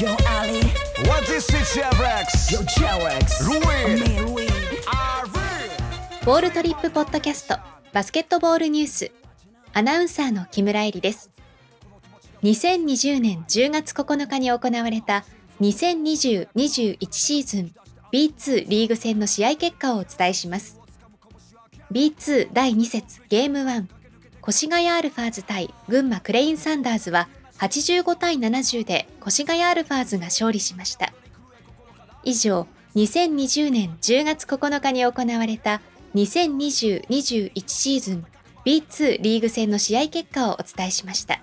Yo, Ali. What is it, Rex? Yo, J-Rex. Ruin. ボールトリップポッドキャストバスケットボールニュースアナウンサーの木村恵里です2020年10月9日に行われた2020-21シーズン B2 リーグ戦の試合結果をお伝えします B2 第2節ゲーム1越谷アルファーズ対群馬クレインサンダーズは85対70で越谷アルファーズが勝利しました以上2020年10月9日に行われた2020-21シーズン B2 リーグ戦の試合結果をお伝えしました。